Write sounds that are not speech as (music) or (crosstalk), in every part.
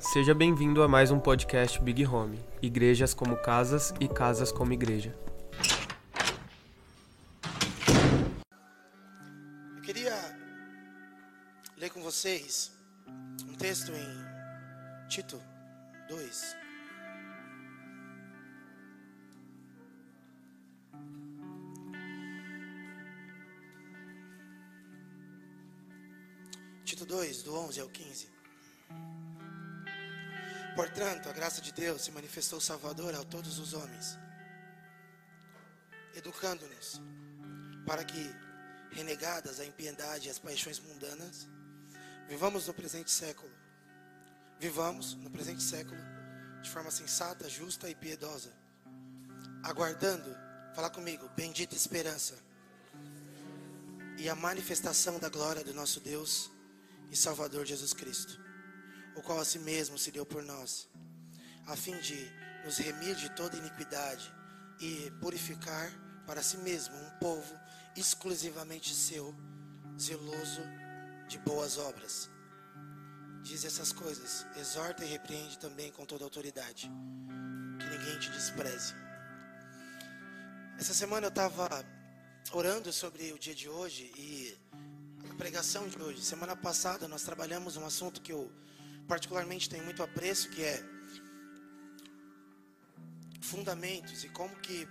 Seja bem-vindo a mais um podcast Big Home Igrejas como Casas e Casas como Igreja. Eu queria ler com vocês um texto em Tito 2. Tito 2, do 11 ao 15. Portanto, a graça de Deus se manifestou salvadora a todos os homens, educando-nos para que, renegadas a impiedade e as paixões mundanas, vivamos no presente século. Vivamos no presente século de forma sensata, justa e piedosa, aguardando, fala comigo, bendita esperança e a manifestação da glória do nosso Deus e Salvador Jesus Cristo, o qual a si mesmo se deu por nós, a fim de nos remir de toda iniquidade e purificar para si mesmo um povo exclusivamente seu, zeloso de boas obras. Diz essas coisas, exorta e repreende também com toda autoridade, que ninguém te despreze. Essa semana eu estava orando sobre o dia de hoje e a pregação de hoje. Semana passada nós trabalhamos um assunto que eu particularmente tenho muito apreço, que é fundamentos e como que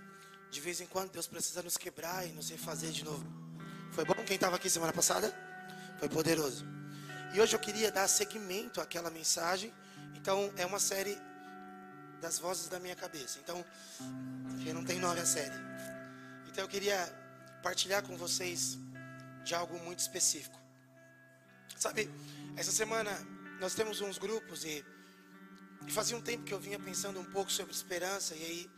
de vez em quando Deus precisa nos quebrar e nos refazer de novo. Foi bom quem estava aqui semana passada? Foi poderoso. E hoje eu queria dar seguimento àquela mensagem. Então é uma série das vozes da minha cabeça. Então, porque não tem nome a série. Então eu queria partilhar com vocês de algo muito específico. Sabe, essa semana nós temos uns grupos e, e fazia um tempo que eu vinha pensando um pouco sobre esperança e aí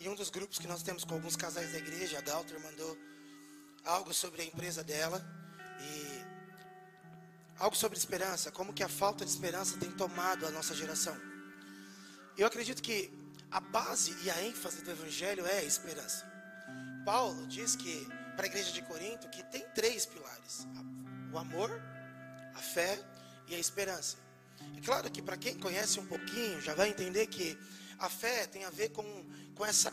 em um dos grupos que nós temos com alguns casais da igreja, a Galter mandou algo sobre a empresa dela e algo sobre esperança, como que a falta de esperança tem tomado a nossa geração. Eu acredito que a base e a ênfase do evangelho é a esperança. Paulo diz que para a igreja de Corinto que tem três pilares: o amor, a fé e a esperança. É claro que para quem conhece um pouquinho já vai entender que a fé tem a ver com, com, essa,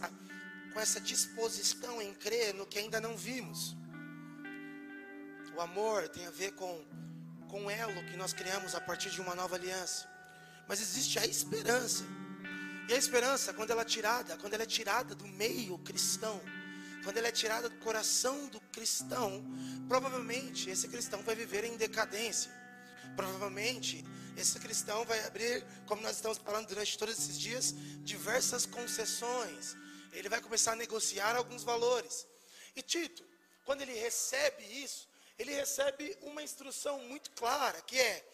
com essa disposição em crer no que ainda não vimos. O amor tem a ver com, com o elo que nós criamos a partir de uma nova aliança. Mas existe a esperança. E a esperança, quando ela é tirada, quando ela é tirada do meio cristão, quando ela é tirada do coração do cristão, provavelmente esse cristão vai viver em decadência. Provavelmente esse cristão vai abrir, como nós estamos falando durante todos esses dias, diversas concessões. Ele vai começar a negociar alguns valores. E Tito, quando ele recebe isso, ele recebe uma instrução muito clara, que é: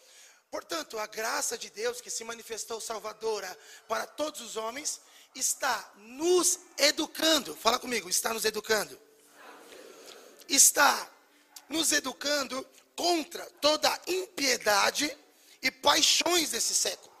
portanto, a graça de Deus que se manifestou salvadora para todos os homens está nos educando. Fala comigo, está nos educando. Está nos educando contra toda impiedade e paixões desse século.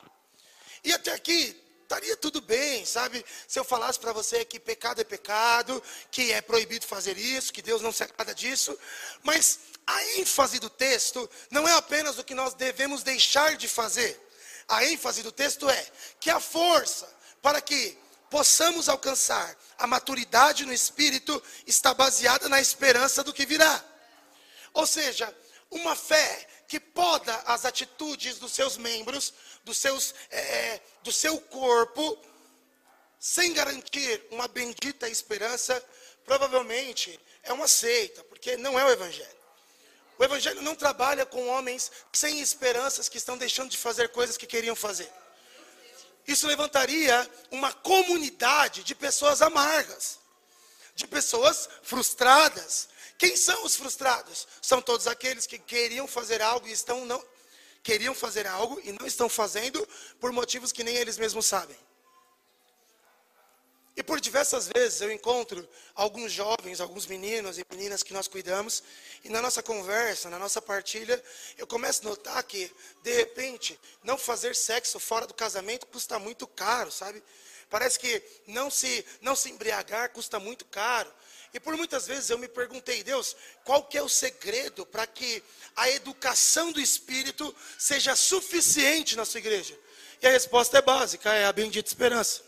E até aqui estaria tudo bem, sabe? Se eu falasse para você que pecado é pecado, que é proibido fazer isso, que Deus não se agrada disso, mas a ênfase do texto não é apenas o que nós devemos deixar de fazer. A ênfase do texto é que a força para que possamos alcançar a maturidade no espírito está baseada na esperança do que virá. Ou seja, uma fé que poda as atitudes dos seus membros, dos seus, é, do seu corpo, sem garantir uma bendita esperança, provavelmente é uma seita, porque não é o Evangelho. O Evangelho não trabalha com homens sem esperanças que estão deixando de fazer coisas que queriam fazer. Isso levantaria uma comunidade de pessoas amargas, de pessoas frustradas, quem são os frustrados? São todos aqueles que queriam fazer algo e estão não queriam fazer algo e não estão fazendo por motivos que nem eles mesmos sabem. E por diversas vezes eu encontro alguns jovens, alguns meninos e meninas que nós cuidamos, e na nossa conversa, na nossa partilha, eu começo a notar que, de repente, não fazer sexo fora do casamento custa muito caro, sabe? Parece que não se, não se embriagar custa muito caro. E por muitas vezes eu me perguntei, Deus, qual que é o segredo para que a educação do Espírito seja suficiente na sua igreja? E a resposta é básica, é a bendita esperança.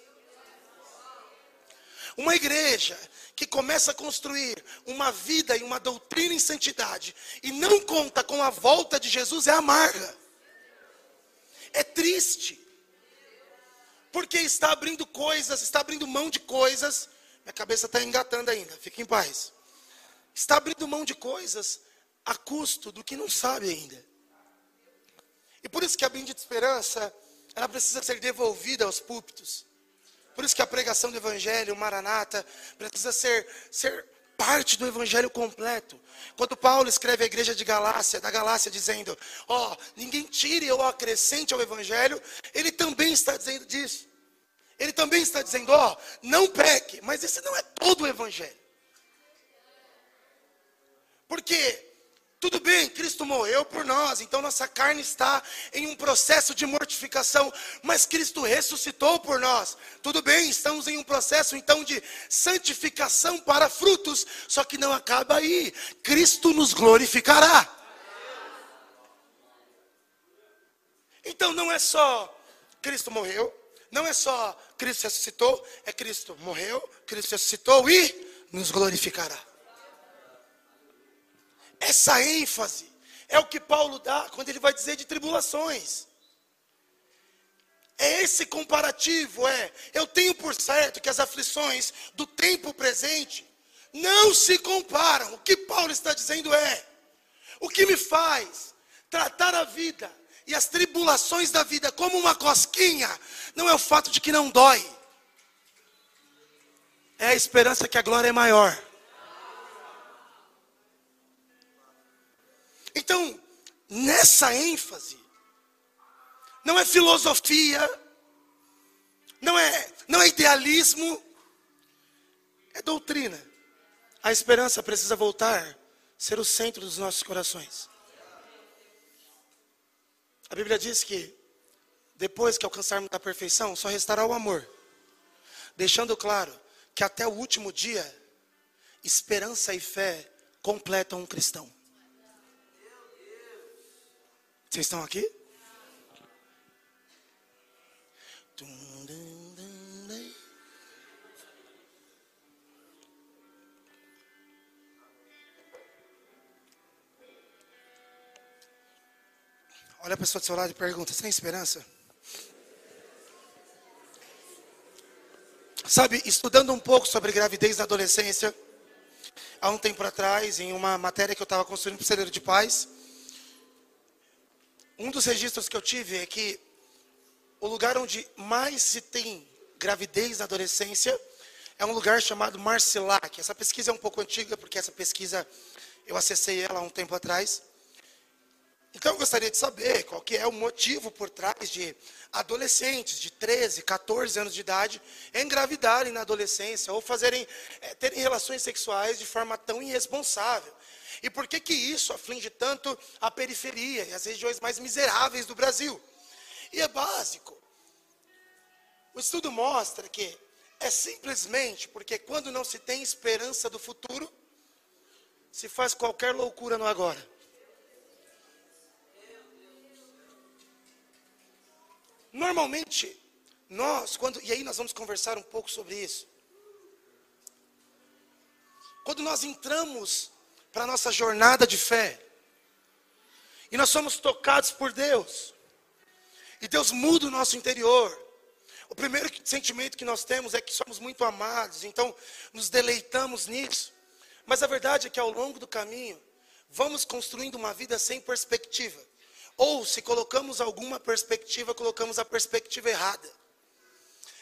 Uma igreja que começa a construir uma vida e uma doutrina em santidade e não conta com a volta de Jesus é amarga. É triste. Porque está abrindo coisas, está abrindo mão de coisas. Minha cabeça está engatando ainda, fique em paz. Está abrindo mão de coisas a custo do que não sabe ainda. E por isso que a bendita esperança, ela precisa ser devolvida aos púlpitos. Por isso que a pregação do Evangelho, o Maranata, precisa ser, ser parte do Evangelho completo. Quando Paulo escreve à igreja de Galácia, da Galácia, dizendo: Ó, oh, ninguém tire ou acrescente ao Evangelho, ele também está dizendo disso. Ele também está dizendo: Ó, não peque, mas esse não é todo o Evangelho. Porque tudo bem, Cristo morreu por nós, então nossa carne está em um processo de mortificação, mas Cristo ressuscitou por nós. Tudo bem, estamos em um processo então de santificação para frutos, só que não acaba aí. Cristo nos glorificará. Então não é só Cristo morreu, não é só Cristo ressuscitou, é Cristo morreu, Cristo ressuscitou e nos glorificará. Essa ênfase é o que Paulo dá quando ele vai dizer de tribulações. É esse comparativo, é. Eu tenho por certo que as aflições do tempo presente não se comparam. O que Paulo está dizendo é: o que me faz tratar a vida e as tribulações da vida como uma cosquinha, não é o fato de que não dói, é a esperança que a glória é maior. Então, nessa ênfase, não é filosofia, não é, não é idealismo, é doutrina. A esperança precisa voltar a ser o centro dos nossos corações. A Bíblia diz que depois que alcançarmos a perfeição, só restará o amor, deixando claro que até o último dia, esperança e fé completam um cristão. Vocês estão aqui? Olha a pessoa do seu lado e pergunta: tem esperança? Sabe, estudando um pouco sobre gravidez na adolescência, há um tempo atrás, em uma matéria que eu estava construindo para o celeiro de paz, um dos registros que eu tive é que o lugar onde mais se tem gravidez na adolescência é um lugar chamado Marcilac. Essa pesquisa é um pouco antiga, porque essa pesquisa eu acessei ela há um tempo atrás. Então eu gostaria de saber qual que é o motivo por trás de adolescentes de 13, 14 anos de idade engravidarem na adolescência ou fazerem é, terem relações sexuais de forma tão irresponsável. E por que que isso aflige tanto a periferia e as regiões mais miseráveis do Brasil? E é básico. O estudo mostra que é simplesmente porque quando não se tem esperança do futuro, se faz qualquer loucura no agora. Normalmente, nós, quando, e aí nós vamos conversar um pouco sobre isso. Quando nós entramos para a nossa jornada de fé. E nós somos tocados por Deus. E Deus muda o nosso interior. O primeiro sentimento que nós temos é que somos muito amados, então nos deleitamos nisso. Mas a verdade é que ao longo do caminho, vamos construindo uma vida sem perspectiva. Ou, se colocamos alguma perspectiva, colocamos a perspectiva errada.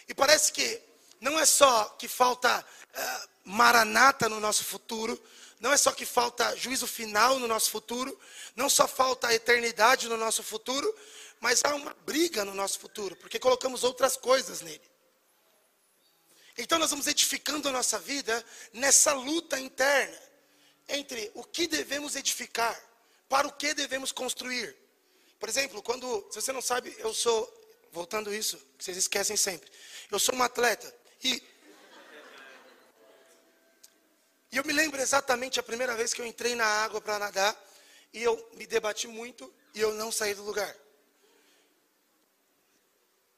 E parece que não é só que falta uh, maranata no nosso futuro, não é só que falta juízo final no nosso futuro, não só falta a eternidade no nosso futuro, mas há uma briga no nosso futuro, porque colocamos outras coisas nele. Então nós vamos edificando a nossa vida nessa luta interna entre o que devemos edificar, para o que devemos construir. Por exemplo, quando, se você não sabe, eu sou, voltando isso, que vocês esquecem sempre, eu sou um atleta e e eu me lembro exatamente a primeira vez que eu entrei na água para nadar e eu me debati muito e eu não saí do lugar.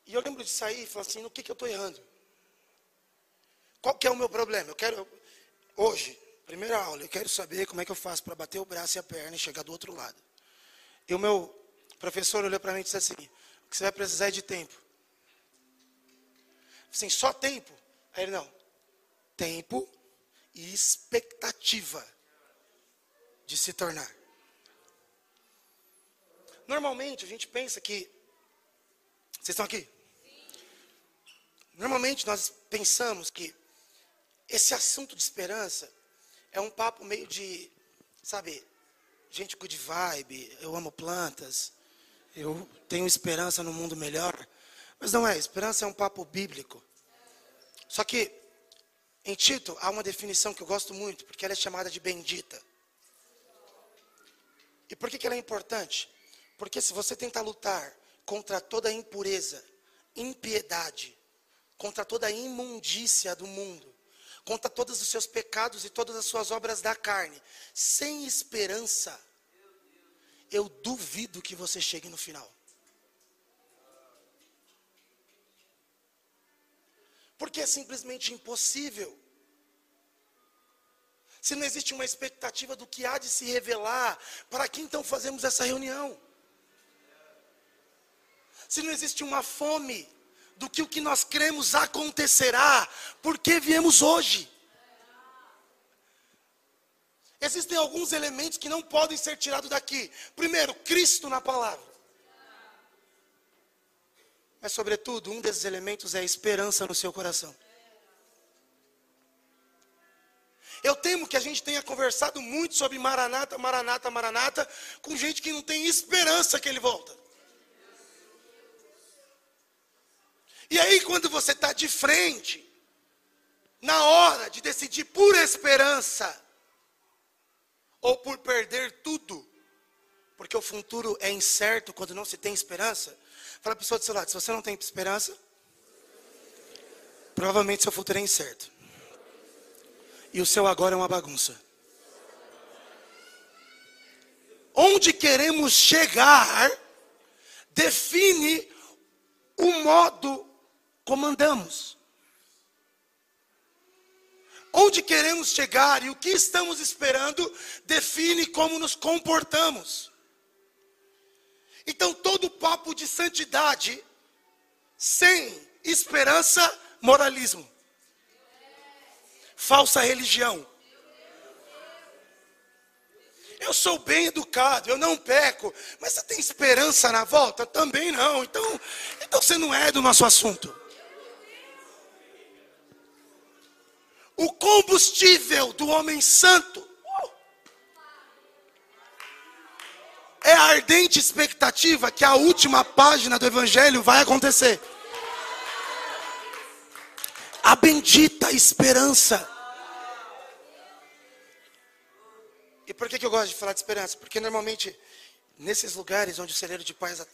E eu lembro de sair e falar assim, no que, que eu estou errando? Qual que é o meu problema? Eu quero, hoje, primeira aula, eu quero saber como é que eu faço para bater o braço e a perna e chegar do outro lado. E o meu professor olhou para mim e disse assim, o que você vai precisar é de tempo. Assim, só tempo? Aí ele, não. Tempo e expectativa de se tornar. Normalmente a gente pensa que. Vocês estão aqui? Normalmente nós pensamos que esse assunto de esperança é um papo meio de, sabe, gente good vibe, eu amo plantas, eu tenho esperança no mundo melhor. Mas não é, esperança é um papo bíblico. Só que em Tito há uma definição que eu gosto muito, porque ela é chamada de bendita. E por que, que ela é importante? Porque se você tentar lutar contra toda impureza, impiedade, contra toda a imundícia do mundo, contra todos os seus pecados e todas as suas obras da carne, sem esperança, eu duvido que você chegue no final. Porque é simplesmente impossível. Se não existe uma expectativa do que há de se revelar, para que então fazemos essa reunião? Se não existe uma fome do que o que nós cremos acontecerá, porque viemos hoje. Existem alguns elementos que não podem ser tirados daqui. Primeiro, Cristo na palavra. Mas, sobretudo, um desses elementos é a esperança no seu coração. Eu temo que a gente tenha conversado muito sobre Maranata, Maranata, Maranata, com gente que não tem esperança que ele volta. E aí, quando você está de frente, na hora de decidir por esperança, ou por perder tudo, porque o futuro é incerto quando não se tem esperança, fala a pessoa do seu lado: se você não tem esperança, provavelmente seu futuro é incerto. E o seu agora é uma bagunça. Onde queremos chegar define o modo como andamos. Onde queremos chegar e o que estamos esperando define como nos comportamos. Então, todo papo de santidade, sem esperança, moralismo, falsa religião. Eu sou bem educado, eu não peco, mas você tem esperança na volta? Também não. Então, então você não é do nosso assunto. O combustível do homem santo é a ardente expectativa que a última página do Evangelho vai acontecer. A bendita esperança. E por que, que eu gosto de falar de esperança? Porque normalmente, nesses lugares onde o celeiro de paz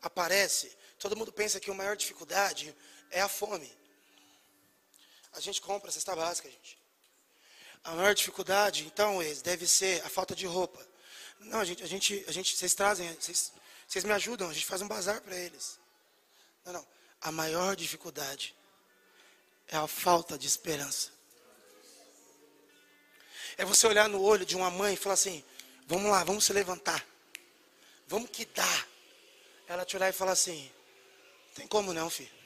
aparece, todo mundo pensa que a maior dificuldade é a fome. A gente compra cesta básica, gente. A maior dificuldade, então, deve ser a falta de roupa. Não, a gente, a gente, a gente vocês trazem, vocês, vocês me ajudam, a gente faz um bazar para eles. Não, não. A maior dificuldade é a falta de esperança. É você olhar no olho de uma mãe e falar assim: vamos lá, vamos se levantar. Vamos que dá. Ela te olhar e falar assim: tem como não, filho.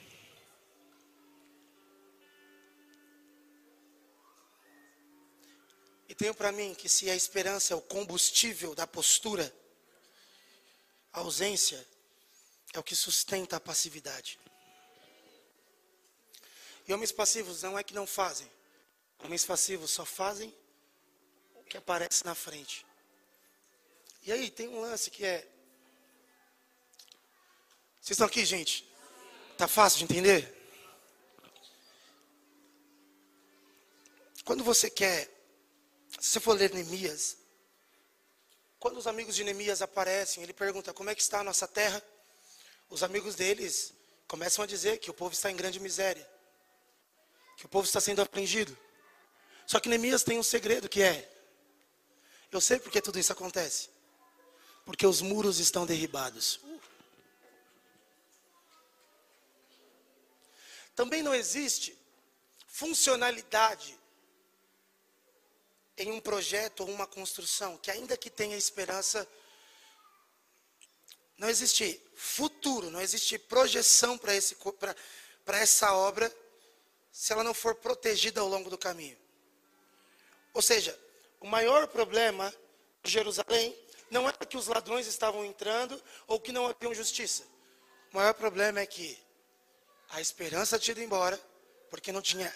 Tenho para mim que se a esperança é o combustível da postura, a ausência é o que sustenta a passividade. E homens passivos não é que não fazem. Homens passivos só fazem o que aparece na frente. E aí tem um lance que é. Vocês estão aqui, gente? Tá fácil de entender? Quando você quer se você for ler Neemias, quando os amigos de Neemias aparecem, ele pergunta como é que está a nossa terra. Os amigos deles começam a dizer que o povo está em grande miséria, que o povo está sendo afligido. Só que Neemias tem um segredo que é: eu sei porque tudo isso acontece, porque os muros estão derribados. também não existe funcionalidade em um projeto ou uma construção que, ainda que tenha esperança, não existe futuro, não existe projeção para essa obra se ela não for protegida ao longo do caminho. Ou seja, o maior problema de Jerusalém não é que os ladrões estavam entrando ou que não havia justiça. O maior problema é que a esperança tinha ido embora porque não tinha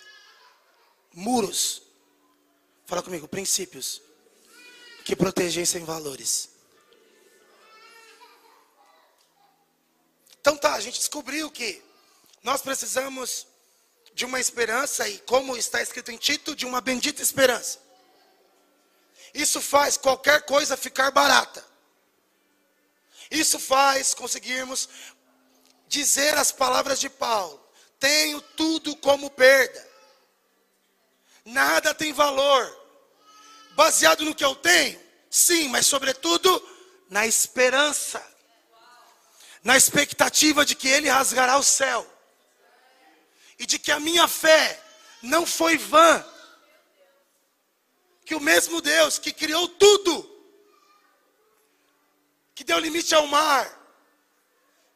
muros. Fala comigo, princípios que protegessem valores. Então tá, a gente descobriu que nós precisamos de uma esperança e como está escrito em Tito, de uma bendita esperança. Isso faz qualquer coisa ficar barata. Isso faz conseguirmos dizer as palavras de Paulo: tenho tudo como perda. Nada tem valor. Baseado no que eu tenho? Sim, mas sobretudo na esperança. Na expectativa de que ele rasgará o céu. E de que a minha fé não foi vã que o mesmo Deus que criou tudo, que deu limite ao mar,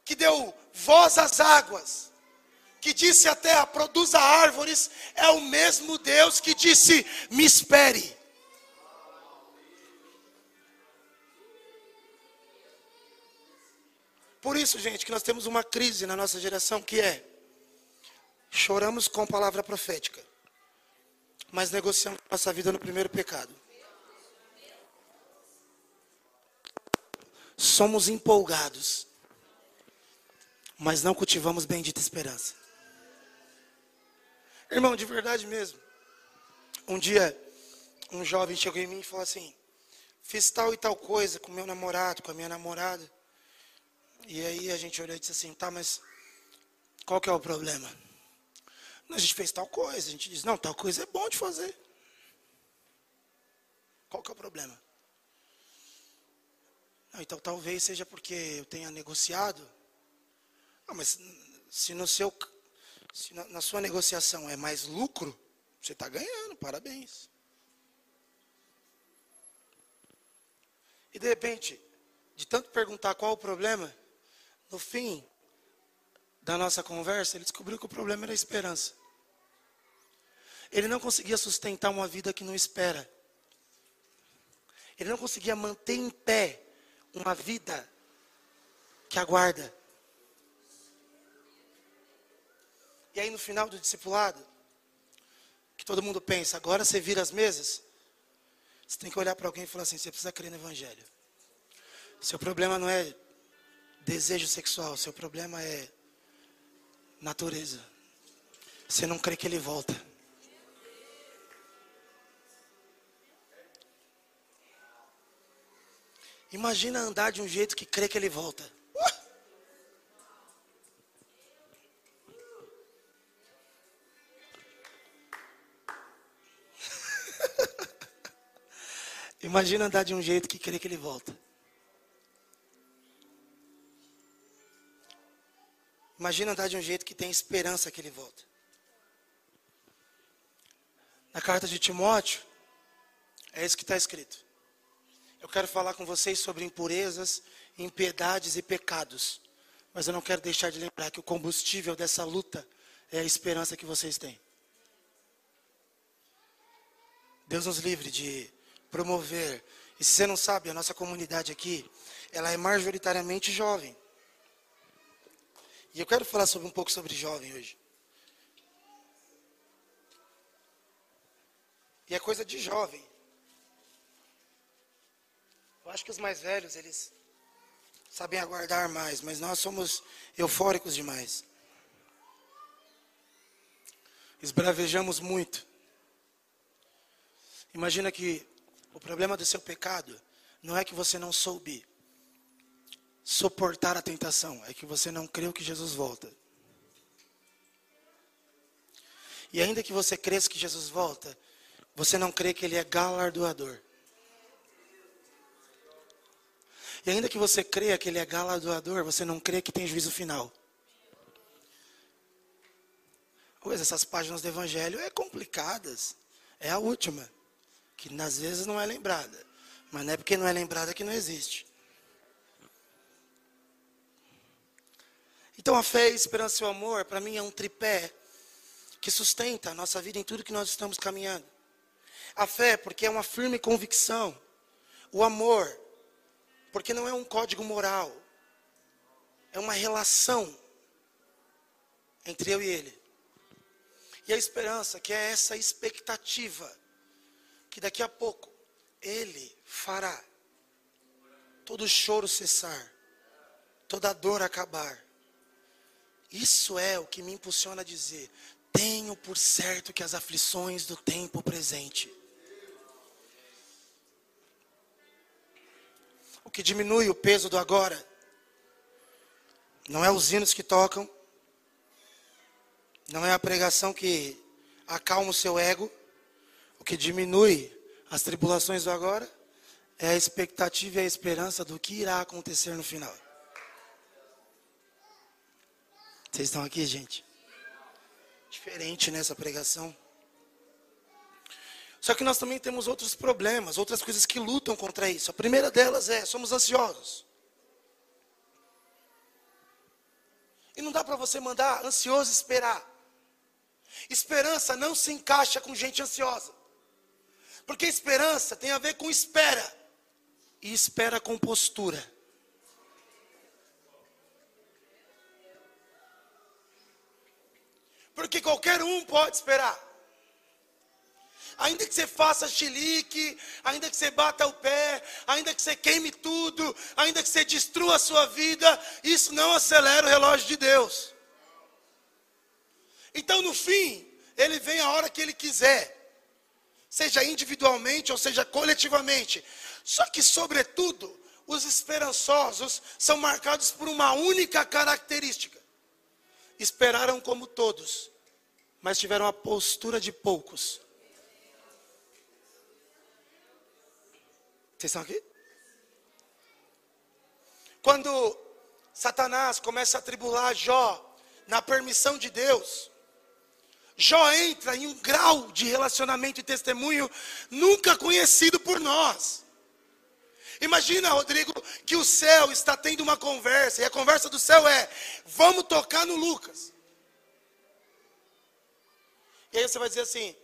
que deu voz às águas, que disse à terra: produza árvores, é o mesmo Deus que disse: me espere. Por isso, gente, que nós temos uma crise na nossa geração que é: choramos com palavra profética mas negociamos nossa vida no primeiro pecado. Somos empolgados, mas não cultivamos bendita esperança. Irmão, de verdade mesmo. Um dia, um jovem chegou em mim e falou assim: Fiz tal e tal coisa com meu namorado, com a minha namorada. E aí a gente olhou e disse assim: Tá, mas qual que é o problema? A gente fez tal coisa. A gente diz, não, tal coisa é bom de fazer. Qual que é o problema? Então talvez seja porque eu tenha negociado. Não, mas se no seu se na, na sua negociação é mais lucro, você está ganhando, parabéns. E de repente, de tanto perguntar qual o problema, no fim da nossa conversa, ele descobriu que o problema era a esperança. Ele não conseguia sustentar uma vida que não espera. Ele não conseguia manter em pé uma vida que aguarda. E aí no final do discipulado, que todo mundo pensa, agora você vira as mesas, você tem que olhar para alguém e falar assim: você precisa crer no Evangelho. Seu problema não é desejo sexual, seu problema é natureza. Você não crê que ele volta. Imagina andar de um jeito que crê que ele volta. Imagina andar de um jeito que crê que ele volta. Imagina andar de um jeito que tem esperança que ele volta. Na carta de Timóteo, é isso que está escrito. Eu quero falar com vocês sobre impurezas, impiedades e pecados. Mas eu não quero deixar de lembrar que o combustível dessa luta é a esperança que vocês têm. Deus nos livre de promover. E se você não sabe, a nossa comunidade aqui, ela é majoritariamente jovem. E eu quero falar sobre um pouco sobre jovem hoje. E é coisa de jovem. Eu acho que os mais velhos, eles sabem aguardar mais, mas nós somos eufóricos demais. Esbravejamos muito. Imagina que o problema do seu pecado não é que você não soube suportar a tentação, é que você não creu que Jesus volta. E ainda que você cresça que Jesus volta, você não crê que ele é galardoador. E ainda que você creia que ele é galardoador, você não crê que tem juízo final. coisa, essas páginas do Evangelho é complicadas. É a última, que às vezes não é lembrada. Mas não é porque não é lembrada que não existe. Então a fé, esperança e o amor, para mim, é um tripé que sustenta a nossa vida em tudo que nós estamos caminhando. A fé, porque é uma firme convicção. O amor, porque não é um código moral. É uma relação entre eu e ele. E a esperança, que é essa expectativa que daqui a pouco ele fará todo choro cessar, toda dor acabar. Isso é o que me impulsiona a dizer: tenho por certo que as aflições do tempo presente. O que diminui o peso do agora não é os hinos que tocam, não é a pregação que acalma o seu ego. Que diminui as tribulações do agora é a expectativa e a esperança do que irá acontecer no final. Vocês estão aqui, gente? Diferente nessa pregação. Só que nós também temos outros problemas, outras coisas que lutam contra isso. A primeira delas é: somos ansiosos. E não dá para você mandar ansioso esperar. Esperança não se encaixa com gente ansiosa. Porque esperança tem a ver com espera. E espera com postura. Porque qualquer um pode esperar. Ainda que você faça chilique, ainda que você bata o pé, ainda que você queime tudo, ainda que você destrua a sua vida, isso não acelera o relógio de Deus. Então, no fim, ele vem a hora que ele quiser, seja individualmente ou seja coletivamente. Só que, sobretudo, os esperançosos são marcados por uma única característica: esperaram como todos, mas tiveram a postura de poucos. Vocês estão aqui? Quando Satanás começa a tribular Jó na permissão de Deus, Jó entra em um grau de relacionamento e testemunho nunca conhecido por nós. Imagina, Rodrigo, que o céu está tendo uma conversa, e a conversa do céu é: vamos tocar no Lucas. E aí você vai dizer assim: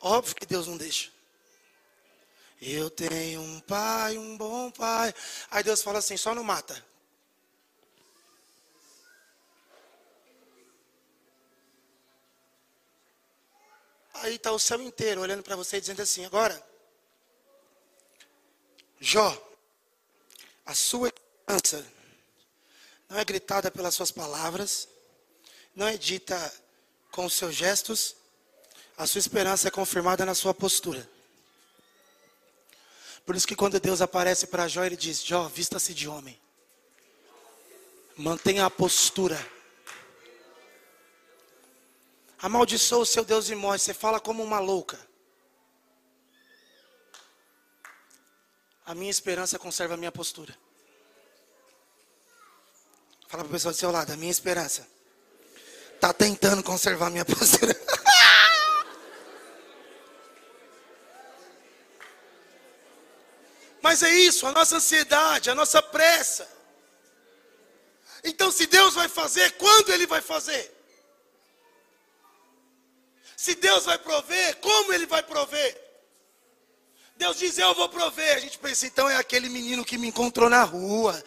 óbvio que Deus não deixa. Eu tenho um pai, um bom pai. Aí Deus fala assim: só não mata. Aí está o céu inteiro olhando para você dizendo assim: agora, Jó, a sua esperança não é gritada pelas suas palavras, não é dita com os seus gestos, a sua esperança é confirmada na sua postura. Por isso que quando Deus aparece para Jó, ele diz: Jó, vista-se de homem. Mantenha a postura. Amaldiçoa o seu Deus e morre. Você fala como uma louca. A minha esperança conserva a minha postura. Fala para o pessoal do seu lado, a minha esperança está tentando conservar a minha postura. (laughs) Mas é isso, a nossa ansiedade, a nossa pressa. Então, se Deus vai fazer, quando Ele vai fazer? Se Deus vai prover, como Ele vai prover? Deus diz, eu vou prover. A gente pensa, então é aquele menino que me encontrou na rua.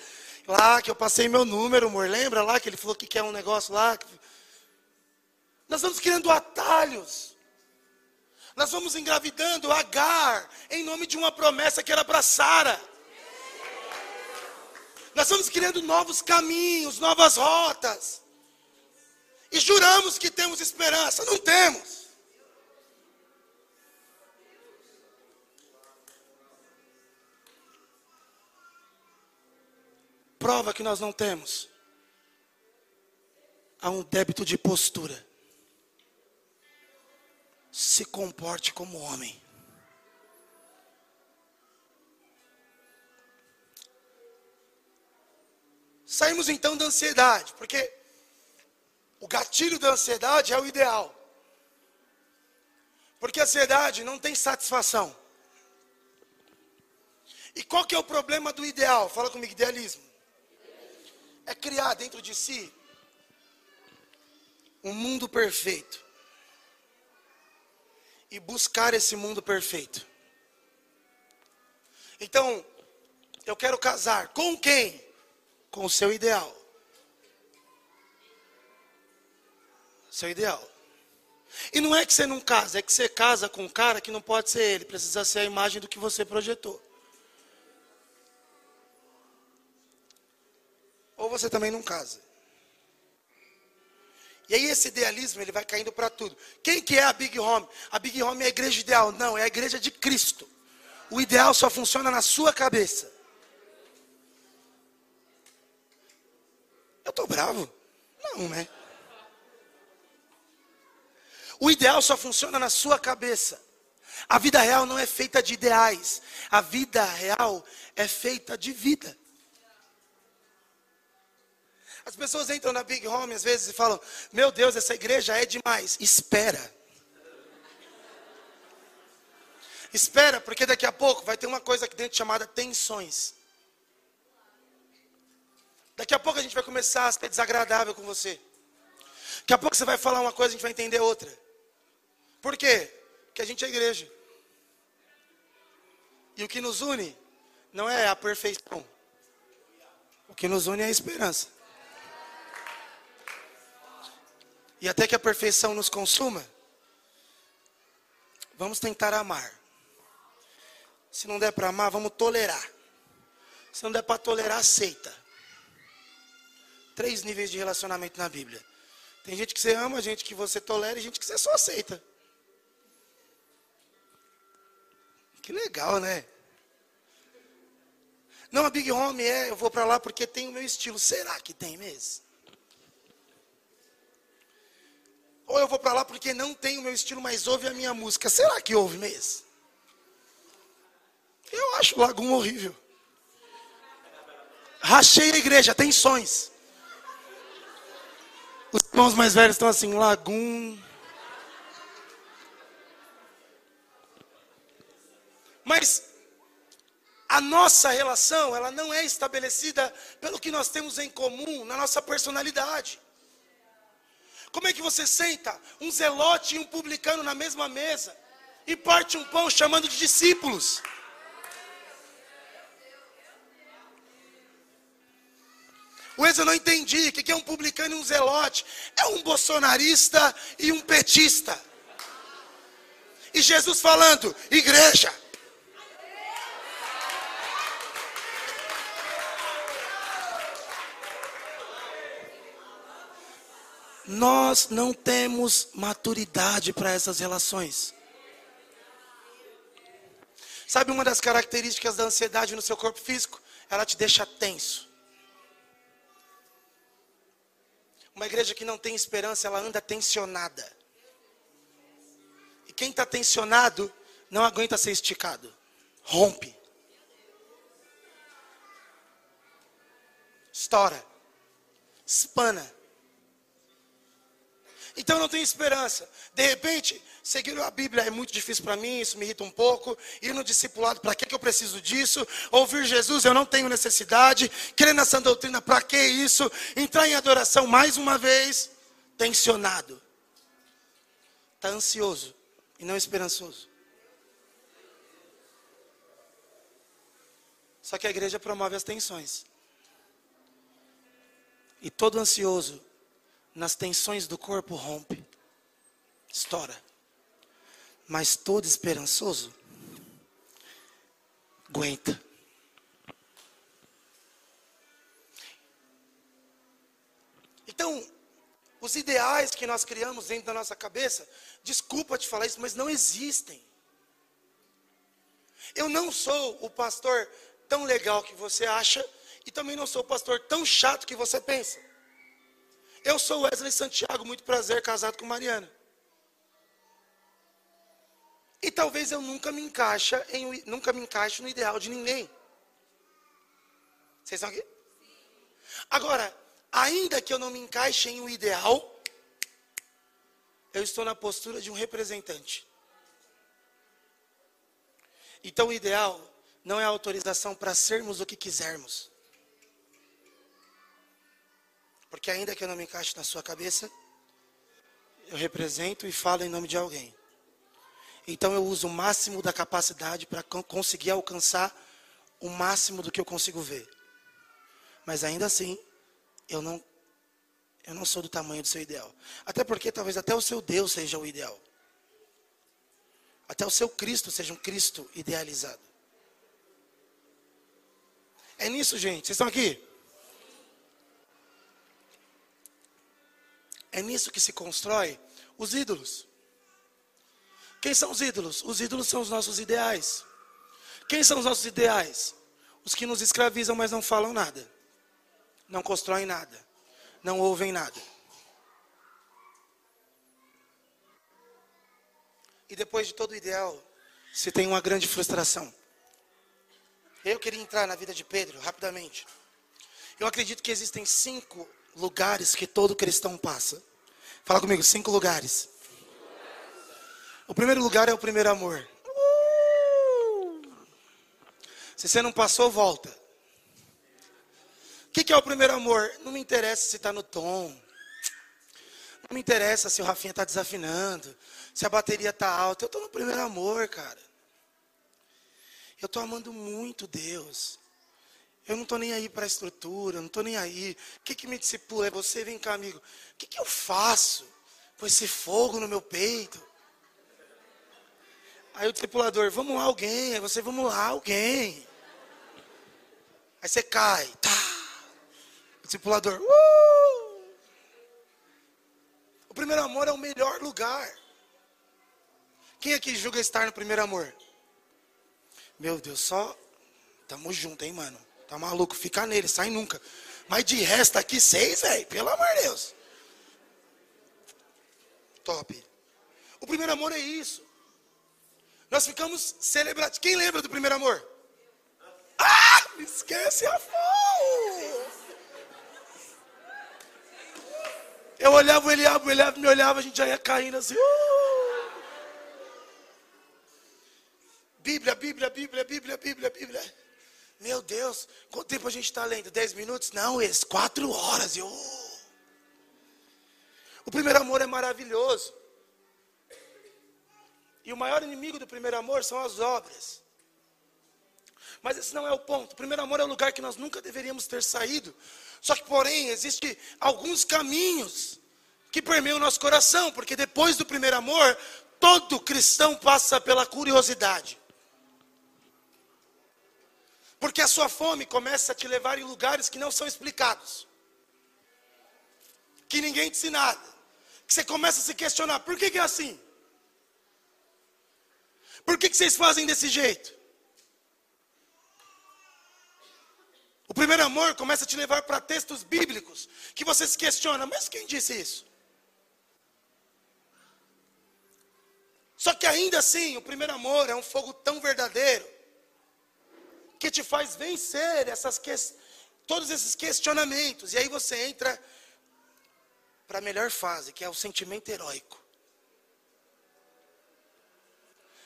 Lá que eu passei meu número, amor. Lembra lá que ele falou que quer um negócio lá? Nós vamos criando atalhos. Nós vamos engravidando Agar em nome de uma promessa que era para Sara. Nós vamos criando novos caminhos, novas rotas. E juramos que temos esperança. Não temos. Prova que nós não temos? Há um débito de postura. Se comporte como homem. Saímos então da ansiedade, porque O gatilho da ansiedade é o ideal. Porque a ansiedade não tem satisfação. E qual que é o problema do ideal? Fala comigo, idealismo. É criar dentro de si um mundo perfeito. E buscar esse mundo perfeito. Então, eu quero casar com quem? Com o seu ideal. Seu ideal. E não é que você não casa, é que você casa com um cara que não pode ser ele, precisa ser a imagem do que você projetou. Ou você também não casa. E aí esse idealismo ele vai caindo para tudo. Quem que é a Big Home? A Big Home é a igreja ideal? Não, é a igreja de Cristo. O ideal só funciona na sua cabeça. Eu estou bravo? Não, né? O ideal só funciona na sua cabeça. A vida real não é feita de ideais. A vida real é feita de vida. As pessoas entram na Big Home às vezes e falam: Meu Deus, essa igreja é demais. Espera. Espera, porque daqui a pouco vai ter uma coisa aqui dentro chamada tensões. Daqui a pouco a gente vai começar a ser desagradável com você. Daqui a pouco você vai falar uma coisa, a gente vai entender outra. Por quê? Porque a gente é igreja. E o que nos une não é a perfeição. O que nos une é a esperança. E até que a perfeição nos consuma, vamos tentar amar. Se não der para amar, vamos tolerar. Se não der para tolerar, aceita. Três níveis de relacionamento na Bíblia. Tem gente que você ama, gente que você tolera e gente que você só aceita. Que legal, né? Não, a Big Home é, eu vou para lá porque tem o meu estilo. Será que tem mesmo? Ou eu vou para lá porque não tem o meu estilo, mas ouve a minha música. Será que ouve mesmo? Eu acho Lagum horrível. Rachei a igreja, tensões. Os irmãos mais velhos estão assim, Lagum. Mas a nossa relação, ela não é estabelecida pelo que nós temos em comum na nossa personalidade. Como é que você senta um zelote e um publicano na mesma mesa e parte um pão chamando de discípulos? O eu não entendi. O que é um publicano e um zelote? É um bolsonarista e um petista. E Jesus falando, igreja. Nós não temos maturidade para essas relações. Sabe uma das características da ansiedade no seu corpo físico? Ela te deixa tenso. Uma igreja que não tem esperança, ela anda tensionada. E quem está tensionado não aguenta ser esticado. Rompe. Estoura. Espana. Então não tem esperança. De repente, seguir a Bíblia é muito difícil para mim, isso me irrita um pouco. Ir no discipulado, para que, que eu preciso disso? Ouvir Jesus, eu não tenho necessidade. Crer nessa doutrina, para que isso? Entrar em adoração mais uma vez, tensionado. Está ansioso e não esperançoso. Só que a igreja promove as tensões. E todo ansioso nas tensões do corpo rompe, estoura. Mas todo esperançoso aguenta. Então, os ideais que nós criamos dentro da nossa cabeça, desculpa te falar isso, mas não existem. Eu não sou o pastor tão legal que você acha, e também não sou o pastor tão chato que você pensa. Eu sou Wesley Santiago, muito prazer, casado com Mariana. E talvez eu nunca me encaixe em, nunca me encaixe no ideal de ninguém. Vocês estão aqui? Agora, ainda que eu não me encaixe em um ideal, eu estou na postura de um representante. Então o ideal não é autorização para sermos o que quisermos. Porque ainda que eu não me encaixe na sua cabeça, eu represento e falo em nome de alguém. Então eu uso o máximo da capacidade para conseguir alcançar o máximo do que eu consigo ver. Mas ainda assim, eu não eu não sou do tamanho do seu ideal. Até porque talvez até o seu Deus seja o ideal. Até o seu Cristo seja um Cristo idealizado. É nisso, gente. Vocês estão aqui? É nisso que se constrói os ídolos. Quem são os ídolos? Os ídolos são os nossos ideais. Quem são os nossos ideais? Os que nos escravizam, mas não falam nada. Não constroem nada. Não ouvem nada. E depois de todo ideal, se tem uma grande frustração. Eu queria entrar na vida de Pedro rapidamente. Eu acredito que existem cinco lugares que todo cristão passa. Fala comigo, cinco lugares. O primeiro lugar é o primeiro amor. Se você não passou, volta. O que, é o primeiro amor? Não me interessa se está no tom. Não me interessa se o Rafinha está desafinando. Se a bateria está alta. Eu estou no primeiro amor, cara. Eu estou amando muito Deus. Eu não estou nem aí para a estrutura, não estou nem aí. O que, que me discipula? É você, vem cá, amigo. O que, que eu faço com esse fogo no meu peito? Aí o discipulador, vamos lá alguém. Aí você, vamos lá alguém. Aí você cai. Tá. O discipulador, uh! O primeiro amor é o melhor lugar. Quem aqui julga estar no primeiro amor? Meu Deus, só. Tamo junto, hein, mano? Tá maluco? Fica nele, sai nunca. Mas de resto aqui, seis, velho. Pelo amor de Deus. Top. O primeiro amor é isso. Nós ficamos celebrando. Quem lembra do primeiro amor? Ah, me esquece a fogo. Eu olhava, ele olhava, ele olhava, me olhava, a gente já ia caindo assim. Uh! Bíblia, Bíblia, Bíblia, Bíblia. Deus, quanto tempo a gente está lendo? Dez minutos? Não, eles quatro horas. Eu... O primeiro amor é maravilhoso. E o maior inimigo do primeiro amor são as obras. Mas esse não é o ponto. O primeiro amor é o lugar que nós nunca deveríamos ter saído. Só que, porém, existem alguns caminhos que permeiam o nosso coração, porque depois do primeiro amor, todo cristão passa pela curiosidade. Porque a sua fome começa a te levar em lugares que não são explicados. Que ninguém disse nada. Que você começa a se questionar, por que, que é assim? Por que, que vocês fazem desse jeito? O primeiro amor começa a te levar para textos bíblicos que você se questiona, mas quem disse isso? Só que ainda assim, o primeiro amor é um fogo tão verdadeiro que te faz vencer essas que... todos esses questionamentos. E aí você entra para a melhor fase, que é o sentimento heróico.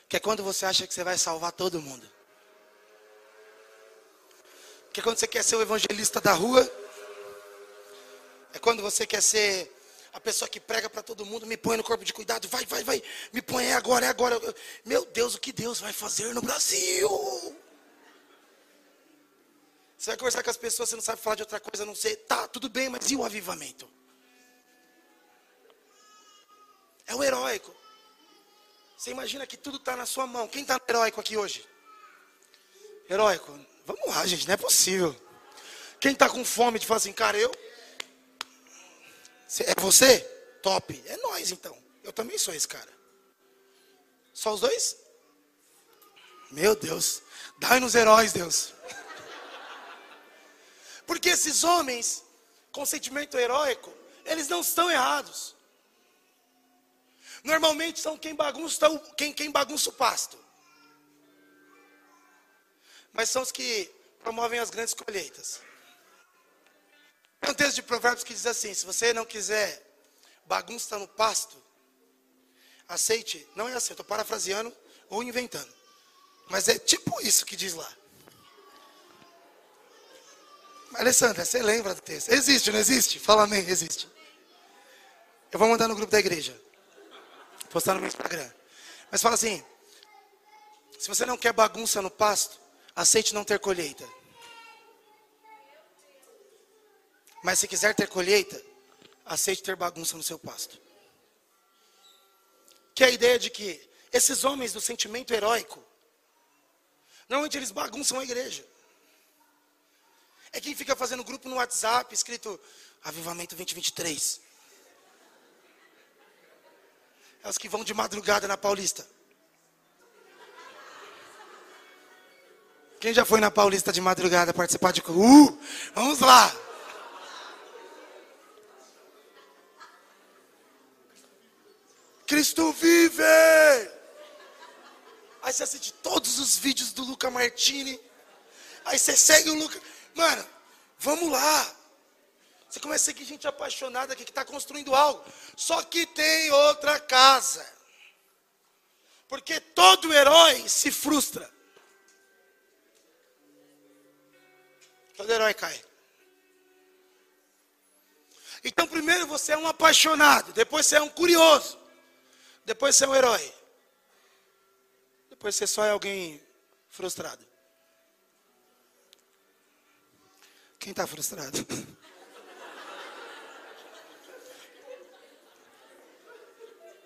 Que é quando você acha que você vai salvar todo mundo. Que é quando você quer ser o evangelista da rua. É quando você quer ser a pessoa que prega para todo mundo, me põe no corpo de cuidado, vai, vai, vai, me põe, é agora, é agora. Meu Deus, o que Deus vai fazer no Brasil? Você vai conversar com as pessoas, você não sabe falar de outra coisa, não sei. Tá, tudo bem, mas e o avivamento? É o heróico. Você imagina que tudo está na sua mão. Quem está heróico aqui hoje? Heróico. Vamos lá, gente, não é possível. Quem está com fome de falar assim, cara, eu. É você? Top. É nós então. Eu também sou esse cara. Só os dois? Meu Deus. Dai-nos heróis, Deus. Porque esses homens com sentimento heróico, eles não estão errados. Normalmente são quem bagunça, quem, quem bagunça o pasto. Mas são os que promovem as grandes colheitas. Tem um texto de provérbios que diz assim: se você não quiser bagunça no pasto, Aceite, não é assim, estou parafraseando ou inventando. Mas é tipo isso que diz lá. Alessandra, você lembra do texto? Existe, não existe? Fala amém, existe. Eu vou mandar no grupo da igreja. Postar no meu Instagram. Mas fala assim: se você não quer bagunça no pasto, aceite não ter colheita. Mas se quiser ter colheita, aceite ter bagunça no seu pasto. Que é a ideia de que esses homens do sentimento heróico, normalmente eles bagunçam a igreja. É quem fica fazendo grupo no WhatsApp escrito Avivamento 2023. É os que vão de madrugada na Paulista. Quem já foi na Paulista de madrugada participar de. Uh! Vamos lá! Cristo vive! Aí você assiste todos os vídeos do Luca Martini. Aí você segue o Luca. Mano, vamos lá. Você começa a seguir gente apaixonada aqui que está construindo algo. Só que tem outra casa. Porque todo herói se frustra. Todo herói cai. Então, primeiro você é um apaixonado, depois você é um curioso, depois você é um herói, depois você só é alguém frustrado. Quem está frustrado?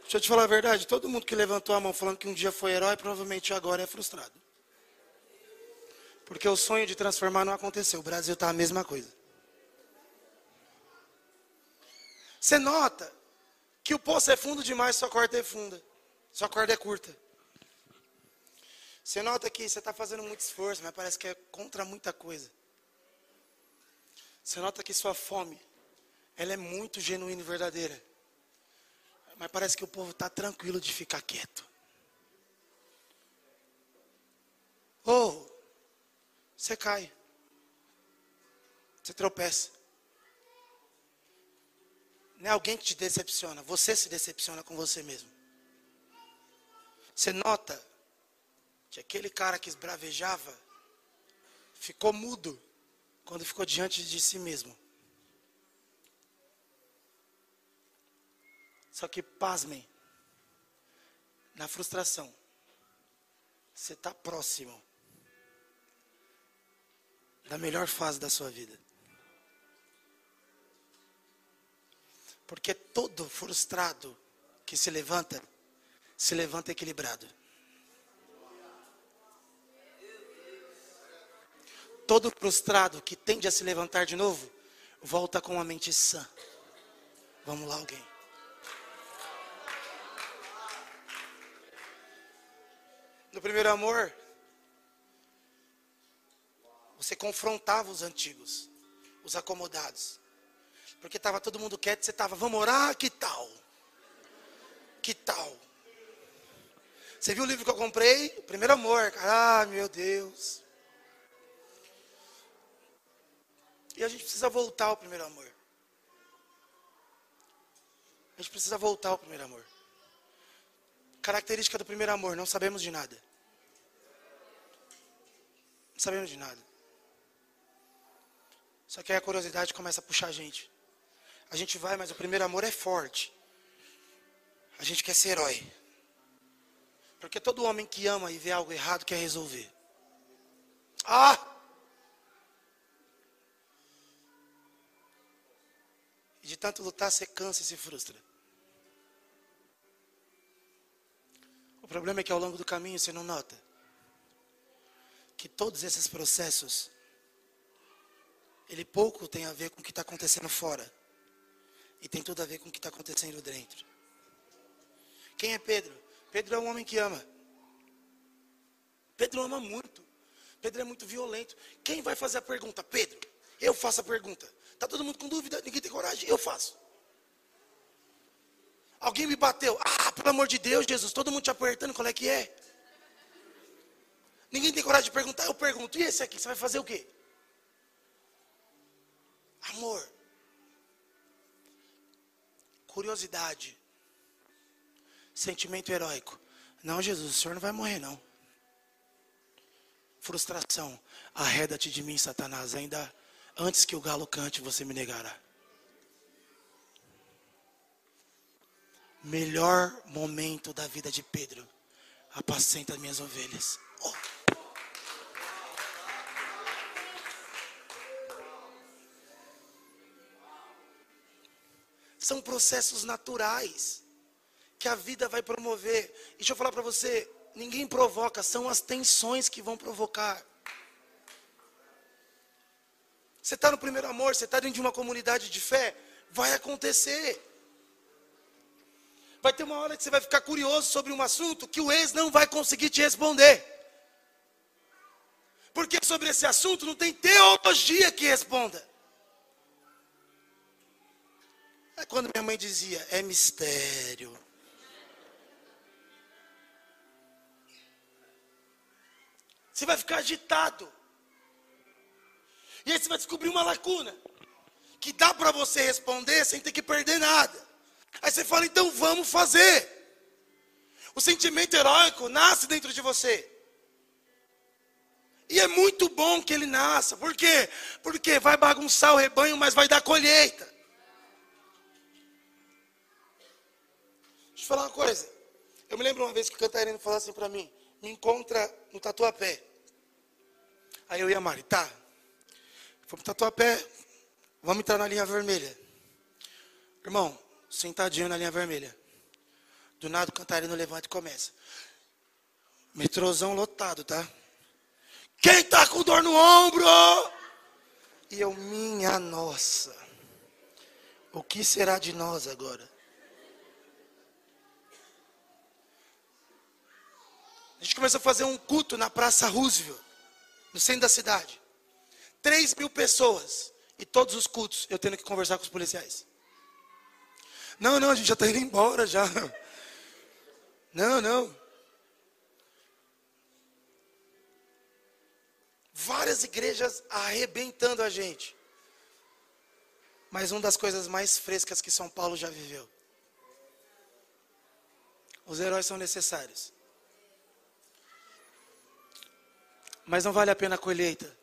Deixa eu te falar a verdade, todo mundo que levantou a mão falando que um dia foi herói, provavelmente agora é frustrado. Porque o sonho de transformar não aconteceu. O Brasil está a mesma coisa. Você nota que o poço é fundo demais, sua corda é funda. Sua corda é curta. Você nota que você está fazendo muito esforço, mas parece que é contra muita coisa. Você nota que sua fome, ela é muito genuína e verdadeira. Mas parece que o povo está tranquilo de ficar quieto. Ou oh, você cai. Você tropeça. Não é alguém que te decepciona, você se decepciona com você mesmo. Você nota que aquele cara que esbravejava ficou mudo quando ficou diante de si mesmo. Só que, pasmem, na frustração, você está próximo da melhor fase da sua vida. Porque todo frustrado que se levanta, se levanta equilibrado. Todo frustrado que tende a se levantar de novo, volta com a mente sã. Vamos lá, alguém. No primeiro amor, você confrontava os antigos, os acomodados. Porque estava todo mundo quieto, você estava, vamos orar, que tal? Que tal? Você viu o livro que eu comprei? Primeiro amor, cara. Ah, meu Deus. E a gente precisa voltar ao primeiro amor. A gente precisa voltar ao primeiro amor. Característica do primeiro amor, não sabemos de nada. Não sabemos de nada. Só que aí a curiosidade começa a puxar a gente. A gente vai, mas o primeiro amor é forte. A gente quer ser herói. Porque todo homem que ama e vê algo errado quer resolver. Ah! E de tanto lutar, você cansa e se frustra. O problema é que ao longo do caminho você não nota que todos esses processos ele pouco tem a ver com o que está acontecendo fora. E tem tudo a ver com o que está acontecendo dentro. Quem é Pedro? Pedro é um homem que ama. Pedro ama muito. Pedro é muito violento. Quem vai fazer a pergunta? Pedro. Eu faço a pergunta. Está todo mundo com dúvida? Ninguém tem coragem? Eu faço. Alguém me bateu. Ah, pelo amor de Deus, Jesus, todo mundo te apertando, qual é que é? Ninguém tem coragem de perguntar, eu pergunto. E esse aqui, você vai fazer o quê? Amor. Curiosidade. Sentimento heróico. Não, Jesus, o senhor não vai morrer, não. Frustração. Arreda-te de mim, Satanás. Ainda antes que o galo cante, você me negará. Melhor momento da vida de Pedro. Apacenta minhas ovelhas. Oh. São processos naturais que a vida vai promover. E deixa eu falar para você, ninguém provoca, são as tensões que vão provocar. Você está no primeiro amor, você está dentro de uma comunidade de fé, vai acontecer. Vai ter uma hora que você vai ficar curioso sobre um assunto que o ex não vai conseguir te responder. Porque sobre esse assunto não tem teologia que responda. É quando minha mãe dizia, é mistério. Você vai ficar agitado. E aí você vai descobrir uma lacuna. Que dá para você responder sem ter que perder nada. Aí você fala, então vamos fazer. O sentimento heróico nasce dentro de você. E é muito bom que ele nasça. Por quê? Porque vai bagunçar o rebanho, mas vai dar colheita. Deixa eu falar uma coisa. Eu me lembro uma vez que o Cantarino falou assim para mim: me encontra no Tatuapé. Aí eu e a Mari, tá. Fomos pro Tatuapé, vamos entrar na linha vermelha. Irmão, sentadinho na linha vermelha. Do nada o cantarino levanta e começa. Metrozão lotado, tá? Quem tá com dor no ombro? E eu, minha nossa. O que será de nós agora? A gente começou a fazer um culto na Praça Roosevelt, no centro da cidade. Três mil pessoas. E todos os cultos eu tendo que conversar com os policiais. Não, não, a gente já está indo embora já. Não, não. Várias igrejas arrebentando a gente. Mas uma das coisas mais frescas que São Paulo já viveu. Os heróis são necessários. Mas não vale a pena a colheita.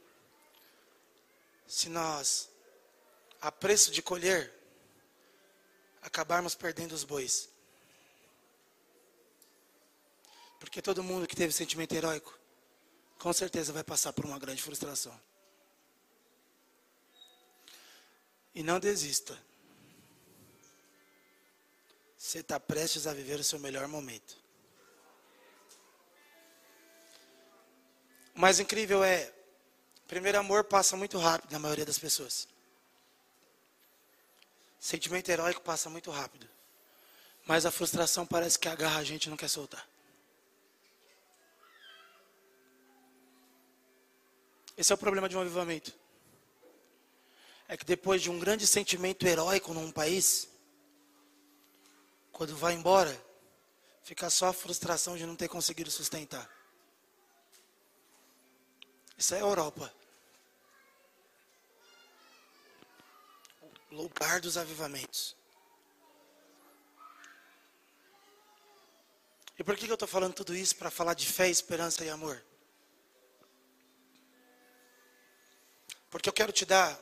Se nós, a preço de colher, acabarmos perdendo os bois. Porque todo mundo que teve sentimento heróico, com certeza vai passar por uma grande frustração. E não desista. Você está prestes a viver o seu melhor momento. O mais incrível é, primeiro amor passa muito rápido na maioria das pessoas. Sentimento heróico passa muito rápido. Mas a frustração parece que agarra a gente e não quer soltar. Esse é o problema de um avivamento. É que depois de um grande sentimento heróico num país, quando vai embora, fica só a frustração de não ter conseguido sustentar. Isso é Europa. Lugar dos avivamentos. E por que eu estou falando tudo isso? Para falar de fé, esperança e amor. Porque eu quero te dar.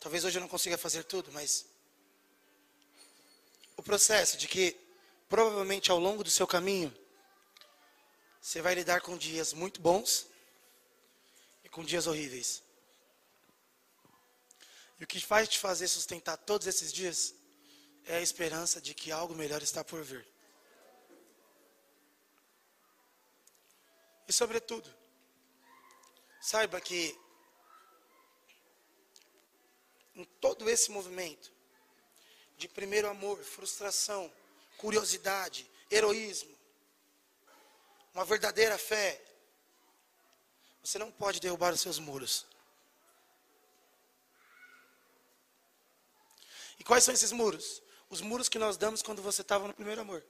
Talvez hoje eu não consiga fazer tudo, mas. O processo de que, provavelmente ao longo do seu caminho, você vai lidar com dias muito bons e com dias horríveis. E o que faz te fazer sustentar todos esses dias é a esperança de que algo melhor está por vir. E sobretudo, saiba que em todo esse movimento de primeiro amor, frustração, curiosidade, heroísmo, uma verdadeira fé, você não pode derrubar os seus muros. E quais são esses muros? Os muros que nós damos quando você estava no primeiro amor.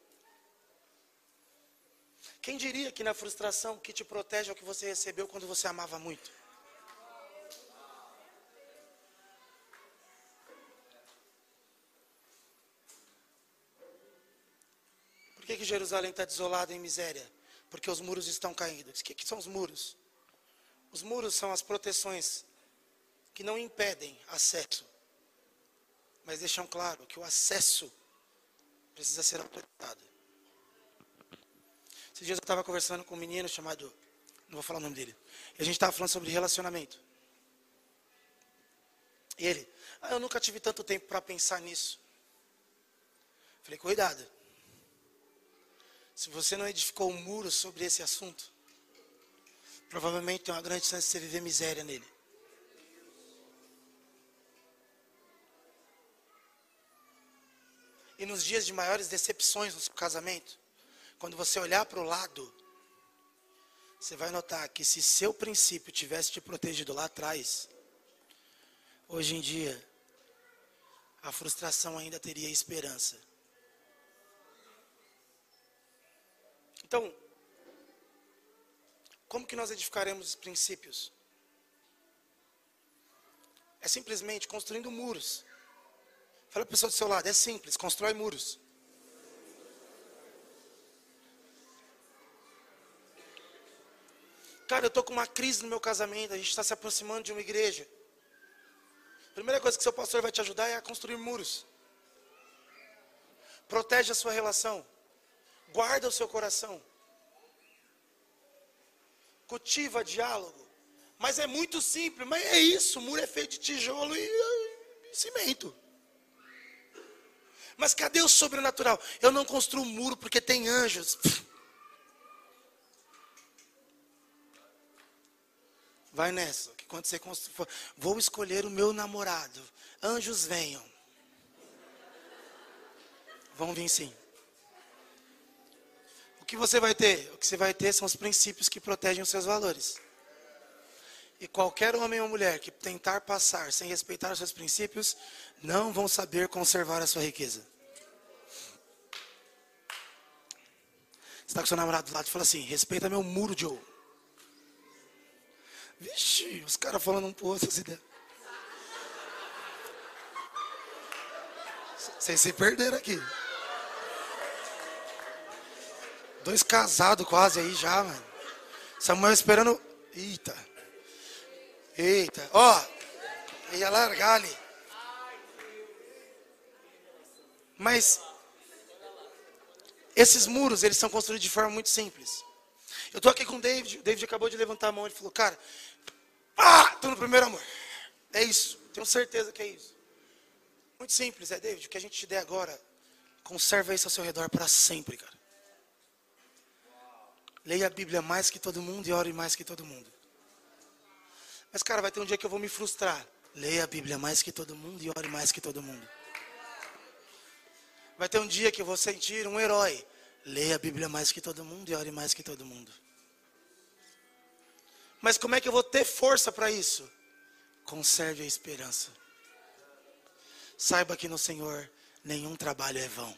Quem diria que na frustração o que te protege é o que você recebeu quando você amava muito? que, que Jerusalém está desolada em miséria? Porque os muros estão caindo. O que, que são os muros? Os muros são as proteções que não impedem acesso, mas deixam claro que o acesso precisa ser apresentado. Esses dias eu estava conversando com um menino chamado, não vou falar o nome dele, e a gente estava falando sobre relacionamento. E ele, ah, eu nunca tive tanto tempo para pensar nisso. Falei, cuidado. Se você não edificou um muro sobre esse assunto, provavelmente tem uma grande chance de você viver miséria nele. E nos dias de maiores decepções no seu casamento, quando você olhar para o lado, você vai notar que se seu princípio tivesse te protegido lá atrás, hoje em dia, a frustração ainda teria esperança. Então, como que nós edificaremos os princípios? É simplesmente construindo muros. Fala para a pessoa do seu lado, é simples, constrói muros. Cara, eu estou com uma crise no meu casamento, a gente está se aproximando de uma igreja. A primeira coisa que seu pastor vai te ajudar é a construir muros. Protege a sua relação. Guarda o seu coração. Cultiva diálogo. Mas é muito simples, mas é isso, o muro é feito de tijolo e, e cimento. Mas cadê o sobrenatural? Eu não construo muro porque tem anjos. Vai nessa. Que quando você construir, vou escolher o meu namorado. Anjos venham. Vão vir sim. O que você vai ter? O que você vai ter são os princípios que protegem os seus valores. E qualquer homem ou mulher que tentar passar sem respeitar os seus princípios, não vão saber conservar a sua riqueza. Você está com seu namorado do lado e fala assim: respeita meu muro, Joe. Vixe, os caras falando um pouco essas ideias. Vocês se perderam aqui. Dois casados quase aí já, mano. Samuel esperando. Eita. Eita. Ó. Ia largar ali. Mas esses muros, eles são construídos de forma muito simples. Eu estou aqui com o David, o David acabou de levantar a mão, ele falou, cara, ah, estou no primeiro amor. É isso, tenho certeza que é isso. Muito simples, é, David, o que a gente te der agora, conserva isso ao seu redor para sempre, cara. Leia a Bíblia mais que todo mundo e ore mais que todo mundo. Mas, cara, vai ter um dia que eu vou me frustrar. Leia a Bíblia mais que todo mundo e ore mais que todo mundo. Vai ter um dia que eu vou sentir um herói. Leia a Bíblia mais que todo mundo e ore mais que todo mundo. Mas como é que eu vou ter força para isso? Conserve a esperança. Saiba que no Senhor nenhum trabalho é vão.